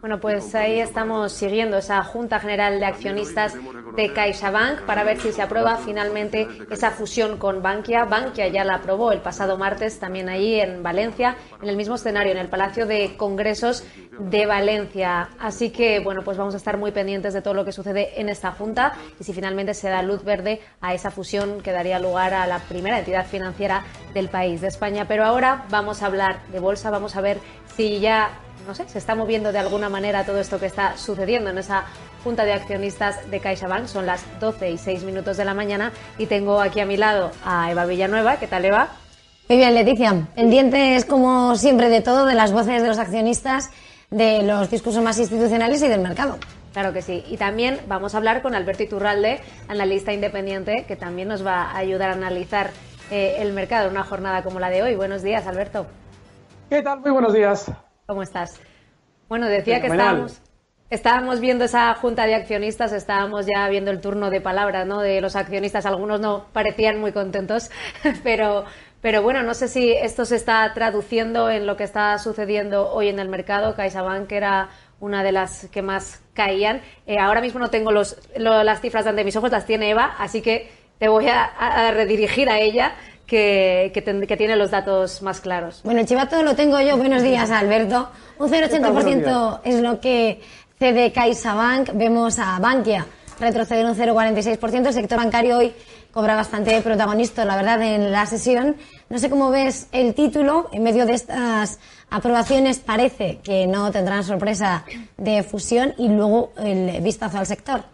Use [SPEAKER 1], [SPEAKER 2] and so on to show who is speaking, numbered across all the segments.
[SPEAKER 1] Bueno, pues ahí estamos siguiendo esa Junta General de Accionistas de CaixaBank para ver si se aprueba finalmente esa fusión con Bankia. Bankia ya la aprobó el pasado martes también ahí en Valencia, en el mismo escenario, en el Palacio de Congresos de Valencia. Así que, bueno, pues vamos a estar muy pendientes de todo lo que sucede en esta Junta y si finalmente se da luz verde a esa fusión que daría lugar a la primera entidad financiera del país, de España. Pero ahora vamos a hablar de bolsa, vamos a ver si ya no sé, se está moviendo de alguna manera todo esto que está sucediendo en esa Junta de Accionistas de CaixaBank. Son las 12 y 6 minutos de la mañana y tengo aquí a mi lado a Eva Villanueva. ¿Qué tal, Eva?
[SPEAKER 2] Muy bien, Leticia. diente es como siempre, de todo, de las voces de los accionistas, de los discursos más institucionales y del mercado.
[SPEAKER 1] Claro que sí. Y también vamos a hablar con Alberto Iturralde, analista independiente, que también nos va a ayudar a analizar eh, el mercado en una jornada como la de hoy. Buenos días, Alberto.
[SPEAKER 3] ¿Qué tal? Muy buenos días.
[SPEAKER 1] ¿Cómo estás? Bueno, decía que estábamos, estábamos viendo esa junta de accionistas, estábamos ya viendo el turno de palabra ¿no? de los accionistas. Algunos no parecían muy contentos, pero, pero bueno, no sé si esto se está traduciendo en lo que está sucediendo hoy en el mercado. CaixaBank era una de las que más caían. Eh, ahora mismo no tengo los, las cifras ante mis ojos, las tiene Eva, así que te voy a redirigir a ella que, que, tiene los datos más claros.
[SPEAKER 2] Bueno, el chivato lo tengo yo. Buenos días, Alberto. Un 0,80% es lo que cede CaixaBank. Vemos a Bankia retroceder un 0,46%. El sector bancario hoy cobra bastante protagonista, la verdad, en la sesión. No sé cómo ves el título. En medio de estas aprobaciones parece que no tendrán sorpresa de fusión y luego el vistazo al sector.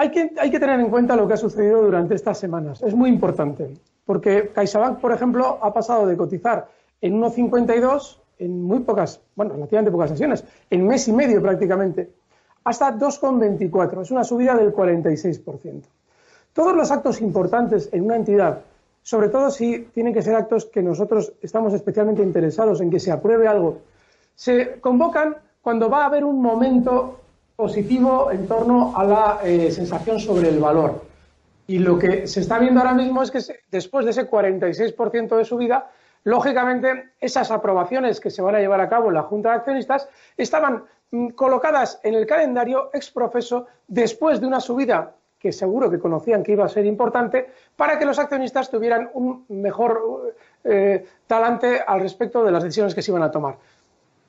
[SPEAKER 3] Hay que, hay que tener en cuenta lo que ha sucedido durante estas semanas. Es muy importante, porque CaixaBank, por ejemplo, ha pasado de cotizar en 1,52 en muy pocas, bueno, relativamente pocas sesiones, en mes y medio prácticamente, hasta 2,24. Es una subida del 46%. Todos los actos importantes en una entidad, sobre todo si tienen que ser actos que nosotros estamos especialmente interesados en que se apruebe algo, se convocan cuando va a haber un momento positivo en torno a la eh, sensación sobre el valor. Y lo que se está viendo ahora mismo es que después de ese 46% de subida, lógicamente esas aprobaciones que se van a llevar a cabo en la Junta de Accionistas estaban mm, colocadas en el calendario exprofeso después de una subida que seguro que conocían que iba a ser importante, para que los accionistas tuvieran un mejor eh, talante al respecto de las decisiones que se iban a tomar.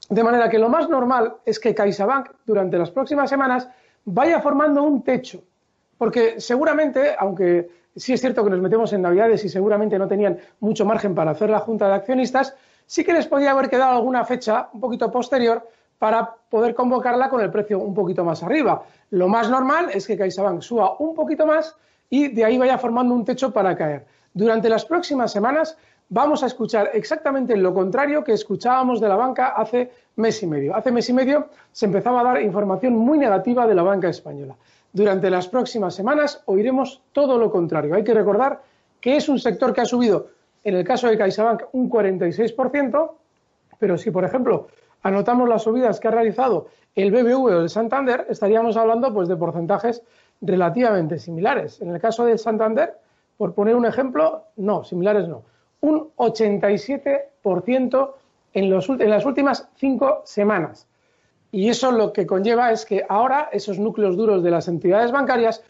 [SPEAKER 3] De manera que lo más normal es que CaixaBank durante las próximas semanas vaya formando un techo, porque seguramente, aunque sí es cierto que nos metemos en Navidades y seguramente no tenían mucho margen para hacer la junta de accionistas, sí que les podía haber quedado alguna fecha un poquito posterior para poder convocarla con el precio un poquito más arriba. Lo más normal es que CaixaBank suba un poquito más y de ahí vaya formando un techo para caer. Durante las próximas semanas vamos a escuchar exactamente lo contrario que escuchábamos de la banca hace mes y medio. Hace mes y medio se empezaba a dar información muy negativa de la banca española. Durante las próximas semanas oiremos todo lo contrario. Hay que recordar que es un sector que ha subido, en el caso de CaixaBank, un 46%, pero si, por ejemplo, anotamos las subidas que ha realizado el BBV o el Santander, estaríamos hablando pues, de porcentajes relativamente similares. En el caso del Santander, por poner un ejemplo, no, similares no un 87% en, los, en las últimas cinco semanas. Y eso lo que conlleva es que ahora esos núcleos duros de las entidades bancarias,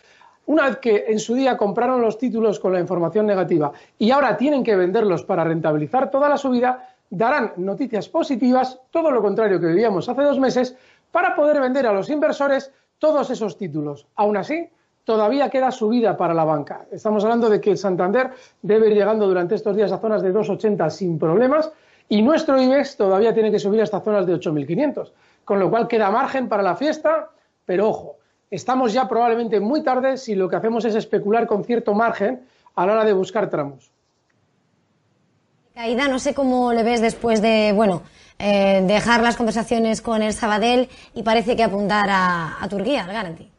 [SPEAKER 3] una vez que en su día compraron los títulos con la información negativa y ahora tienen que venderlos para rentabilizar toda la subida, darán noticias positivas, todo lo contrario que vivíamos hace dos meses, para poder vender a los inversores todos esos títulos. Aún así, todavía queda subida para la banca. Estamos hablando de que el Santander debe ir llegando durante estos días a zonas de 2,80 sin problemas y nuestro IBEX todavía tiene que subir hasta zonas de 8.500, con lo cual queda margen para la fiesta, pero ojo, estamos ya probablemente muy tarde si lo que hacemos es especular con cierto margen a la hora de buscar tramos.
[SPEAKER 2] Caída, no sé cómo le ves después de, bueno, eh, dejar las conversaciones con el Sabadell y parece que apuntar a, Turquía, al Garanti.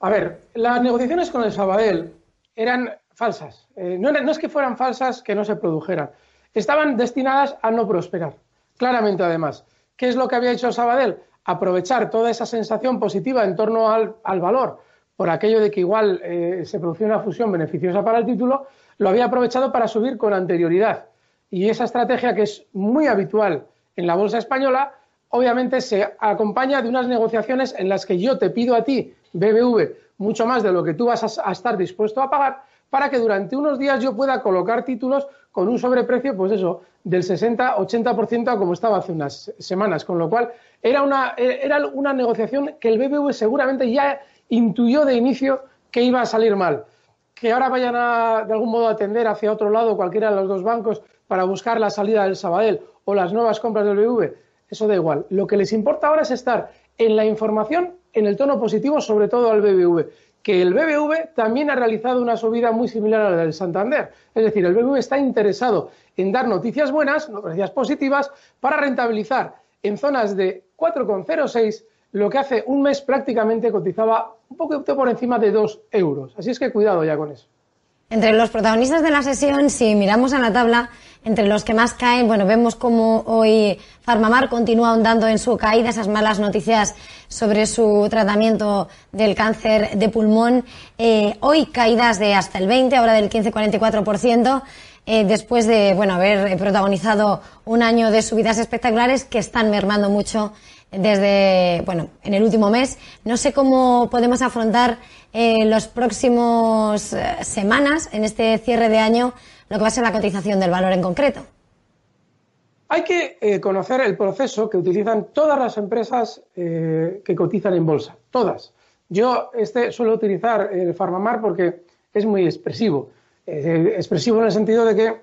[SPEAKER 3] A ver, las negociaciones con el Sabadell eran falsas. Eh, no, es que fueran falsas que no se produjeran estaban destinadas a no prosperar. Claramente, además. ¿Qué es lo que había hecho Sabadell? Aprovechar toda esa sensación positiva en torno al, valor, por aquello de que igual eh, se producía una fusión beneficiosa para el título, lo había aprovechado para subir con anterioridad. Y esa estrategia, que es muy habitual en la bolsa española, obviamente se acompaña de unas negociaciones en las que yo te pido a ti, BBV, mucho más de lo que tú vas a estar dispuesto a pagar, para que durante unos días yo pueda colocar títulos con un sobreprecio, pues eso, del 60-80% a como estaba hace unas semanas, con lo cual era una, era una negociación que el BBV seguramente ya intuyó de inicio que iba a salir mal. Que ahora vayan a, de algún modo, a atender hacia otro lado cualquiera de los dos bancos para buscar la salida del Sabadell o las nuevas compras del BBV, eso da igual. Lo que les importa ahora es estar en la información en el tono positivo, sobre todo al BBV que el BBV también ha realizado una subida muy similar a la del Santander. Es decir, el BBV está interesado en dar noticias buenas, noticias positivas, para rentabilizar en zonas de 4,06 lo que hace un mes prácticamente cotizaba un poco por encima de 2 euros. Así es que cuidado ya con eso.
[SPEAKER 2] Entre los protagonistas de la sesión, si miramos a la tabla, entre los que más caen, bueno, vemos como hoy Farmamar continúa ahondando en su caída, esas malas noticias sobre su tratamiento del cáncer de pulmón. Eh, hoy caídas de hasta el 20, ahora del 15,44%. Eh, después de bueno haber protagonizado un año de subidas espectaculares que están mermando mucho desde bueno en el último mes. No sé cómo podemos afrontar eh, los próximos eh, semanas en este cierre de año lo que va a ser la cotización del valor en concreto.
[SPEAKER 3] Hay que eh, conocer el proceso que utilizan todas las empresas que cotizan en bolsa, todas. Yo este suelo utilizar el Farmamar porque es muy expresivo. expresivo en el sentido de que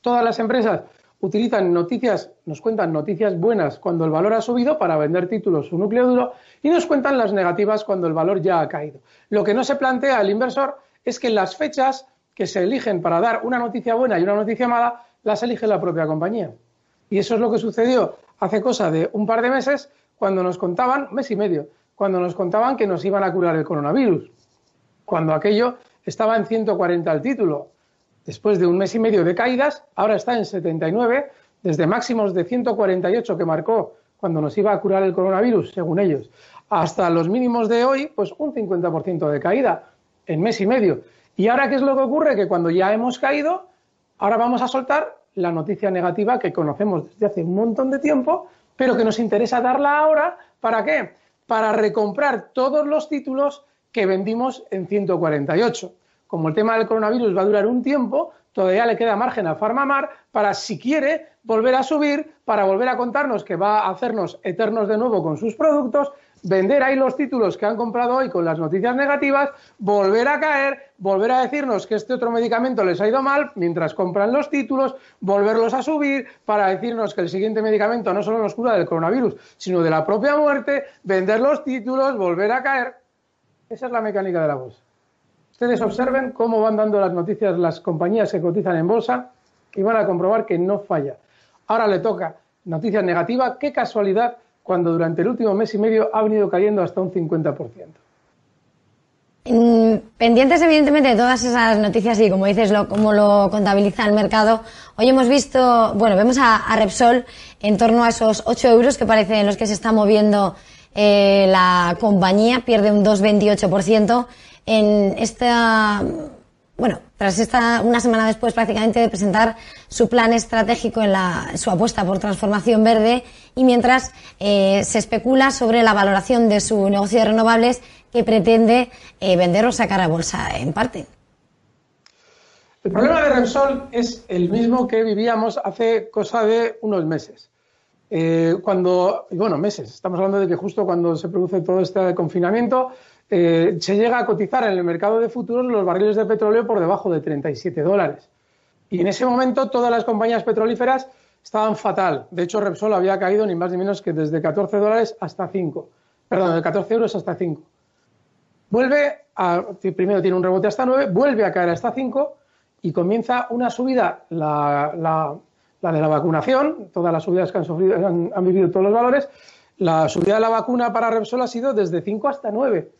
[SPEAKER 3] todas las empresas utilizan noticias, nos cuentan noticias buenas cuando el valor ha subido para vender títulos su núcleo duro y nos cuentan las negativas cuando el valor ya ha caído. Lo que no se plantea el inversor es que las fechas que se eligen para dar una noticia buena y una noticia mala las elige la propia compañía. Y eso es lo que sucedió hace cosa de un par de meses cuando nos contaban, mes y medio, cuando nos contaban que nos iban a curar el coronavirus, cuando aquello estaba en 140 el título, Después de un mes y medio de caídas, ahora está en 79, desde máximos de 148 que marcó cuando nos iba a curar el coronavirus, según ellos, hasta los mínimos de hoy, pues un 50% de caída en mes y medio. ¿Y ahora qué es lo que ocurre? Que cuando ya hemos caído, ahora vamos a soltar la noticia negativa que conocemos desde hace un montón de tiempo, pero que nos interesa darla ahora. ¿Para qué? Para recomprar todos los títulos que vendimos en 148 como el tema del coronavirus va a durar un tiempo, todavía le queda margen a Farmamar para, si quiere, volver a subir, para volver a contarnos que va a hacernos eternos de nuevo con sus productos, vender ahí los títulos que han comprado hoy con las noticias negativas, volver a caer, volver a decirnos que este otro medicamento les ha ido mal mientras compran los títulos, volverlos a subir para decirnos que el siguiente medicamento no solo nos cura del coronavirus, sino de la propia muerte, vender los títulos, volver a caer. Esa es la mecánica de la voz. Ustedes observen cómo van dando las noticias las compañías que cotizan en bolsa y van a comprobar que no falla. Ahora le toca noticia negativa. Qué casualidad cuando durante el último mes y medio ha venido cayendo hasta un 50%.
[SPEAKER 2] Mm, pendientes, evidentemente, de todas esas noticias y, como dices, lo, cómo lo contabiliza el mercado. Hoy hemos visto, bueno, vemos a, Repsol en torno a esos 8 euros que parecen los que se está moviendo eh, la compañía, pierde un 2,28% en esta, bueno, tras esta, una semana después prácticamente de presentar su plan estratégico en la, su apuesta por transformación verde y mientras eh, se especula sobre la valoración de su negocio de renovables que pretende eh, vender o sacar a bolsa en parte.
[SPEAKER 3] El problema de Repsol es el mismo que vivíamos hace cosa de unos meses. Eh, cuando, bueno, meses, estamos hablando de que justo cuando se produce todo este confinamiento, eh, se llega a cotizar en el mercado de futuros los barriles de petróleo por debajo de 37 dólares. Y en ese momento todas las compañías petrolíferas estaban fatal. De hecho, Repsol había caído ni más ni menos que desde 14 dólares hasta 5. Perdón, de 14 euros hasta 5. Vuelve a, primero tiene un rebote hasta 9, vuelve a caer hasta 5 y comienza una subida, la, de la vacunación, todas las subidas que han, sufrido, han, vivido todos los valores, la subida de la vacuna para Repsol ha sido desde 5 hasta 9.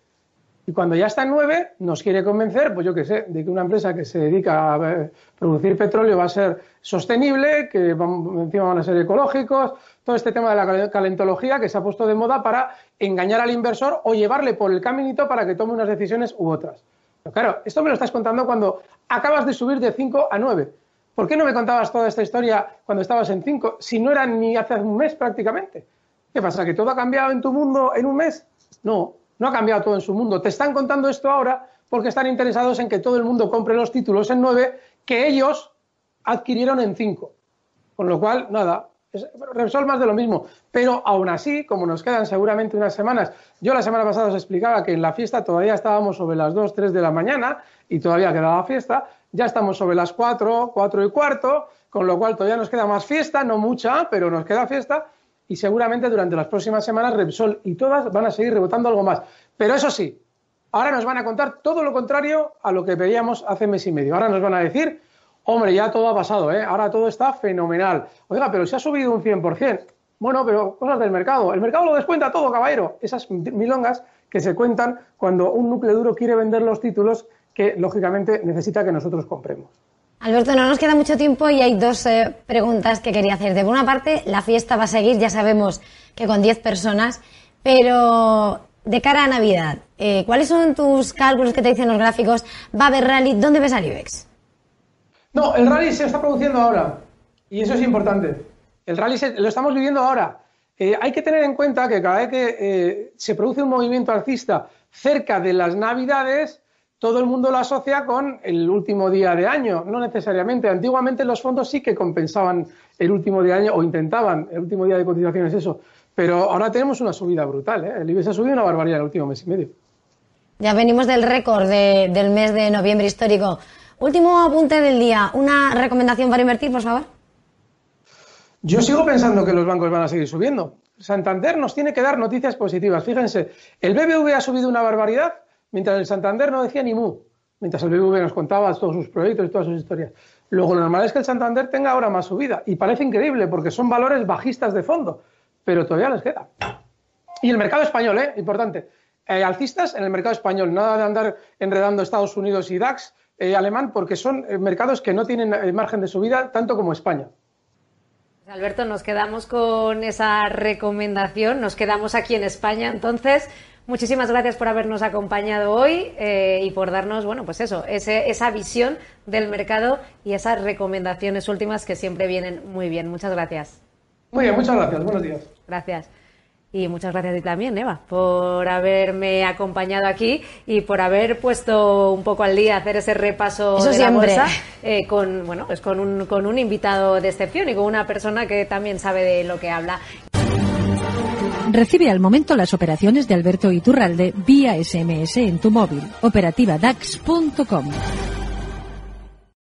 [SPEAKER 3] Y cuando ya está en 9, nos quiere convencer, pues yo qué sé, de que una empresa que se dedica a eh, producir petróleo va a ser sostenible, que encima van a ser ecológicos, todo este tema de la calentología que se ha puesto de moda para engañar al inversor o llevarle por el caminito para que tome unas decisiones u otras. Claro, esto me lo estás contando cuando acabas de subir de 5 a 9. ¿Por qué no me contabas toda esta historia cuando estabas en 5 si no era ni hace un mes prácticamente? ¿Qué pasa? ¿Que todo ha cambiado en tu mundo en un mes? No, no ha cambiado todo en su mundo. Te están contando esto ahora porque están interesados en que todo el mundo compre los títulos en 9 que ellos adquirieron en 5. Con lo cual, nada, Repsol más de lo mismo. Pero aún así, como nos quedan seguramente unas semanas, yo la semana pasada os explicaba que en la fiesta todavía estábamos sobre las 2, 3 de la mañana y todavía quedaba fiesta, ya estamos sobre las 4, 4 y cuarto, con lo cual todavía nos queda más fiesta, no mucha, pero nos queda fiesta y seguramente durante las próximas semanas Repsol y todas van a seguir rebotando algo más. Pero eso sí, ahora nos van a contar todo lo contrario a lo que veíamos hace mes y medio. Ahora nos van a decir, hombre, ya todo ha pasado, ¿eh? ahora todo está fenomenal. Oiga, pero se ha subido un 100%. Bueno, pero cosas del mercado. El mercado lo descuenta todo, caballero. Esas milongas que se cuentan cuando un núcleo duro quiere vender los títulos que, lógicamente, necesita que nosotros compremos.
[SPEAKER 2] Alberto, no nos queda mucho tiempo y hay dos eh, preguntas que quería hacer. De una parte, la fiesta va a seguir, ya sabemos que con 10 personas, pero de cara a Navidad, eh, ¿cuáles son tus cálculos que te dicen los gráficos? ¿Va a haber rally? ¿Dónde ves al IBEX?
[SPEAKER 3] No, el rally se está produciendo ahora y eso es importante. El rally lo estamos viviendo ahora. Eh, hay que tener en cuenta que cada vez que se produce un movimiento alcista cerca de las Navidades, todo el mundo lo asocia con el último día de año, no necesariamente. Antiguamente los fondos sí que compensaban el último día de año o intentaban el último día de cotizaciones eso, pero ahora tenemos una subida brutal. ¿eh? El IBEX ha subido una barbaridad el último mes y medio.
[SPEAKER 2] Ya venimos del récord del mes de noviembre histórico. Último apunte del día, una recomendación para invertir, por favor.
[SPEAKER 3] Yo sigo pensando que los bancos van a seguir subiendo. Santander nos tiene que dar noticias positivas. Fíjense, el BBV ha subido una barbaridad mientras el Santander no decía ni mu, mientras el BBV nos contaba todos sus proyectos y todas sus historias. Luego, lo normal es que el Santander tenga ahora más subida, y parece increíble porque son valores bajistas de fondo, pero todavía les queda. Y el mercado español, ¿eh? importante. Eh, alcistas en el mercado español, nada de andar enredando Estados Unidos y DAX eh, alemán, porque son eh, mercados que no tienen margen de subida tanto como España.
[SPEAKER 1] Alberto, nos quedamos con esa recomendación, nos quedamos aquí en España, entonces Muchísimas gracias por habernos acompañado hoy eh, y por darnos, bueno, pues eso, esa visión del mercado y esas recomendaciones últimas que siempre vienen muy bien. Muchas gracias.
[SPEAKER 3] Muy bien, muchas gracias. Buenos días.
[SPEAKER 1] Gracias. Y muchas gracias a ti también, Eva, por haberme acompañado aquí y por haber puesto un poco al día, hacer ese repaso de la bolsa eh, con, bueno, pues con un, con un invitado de excepción y con una persona que también sabe de lo que habla.
[SPEAKER 4] Recibe al momento las operaciones de Alberto Iturralde vía SMS en tu móvil. Operativa DAX.com.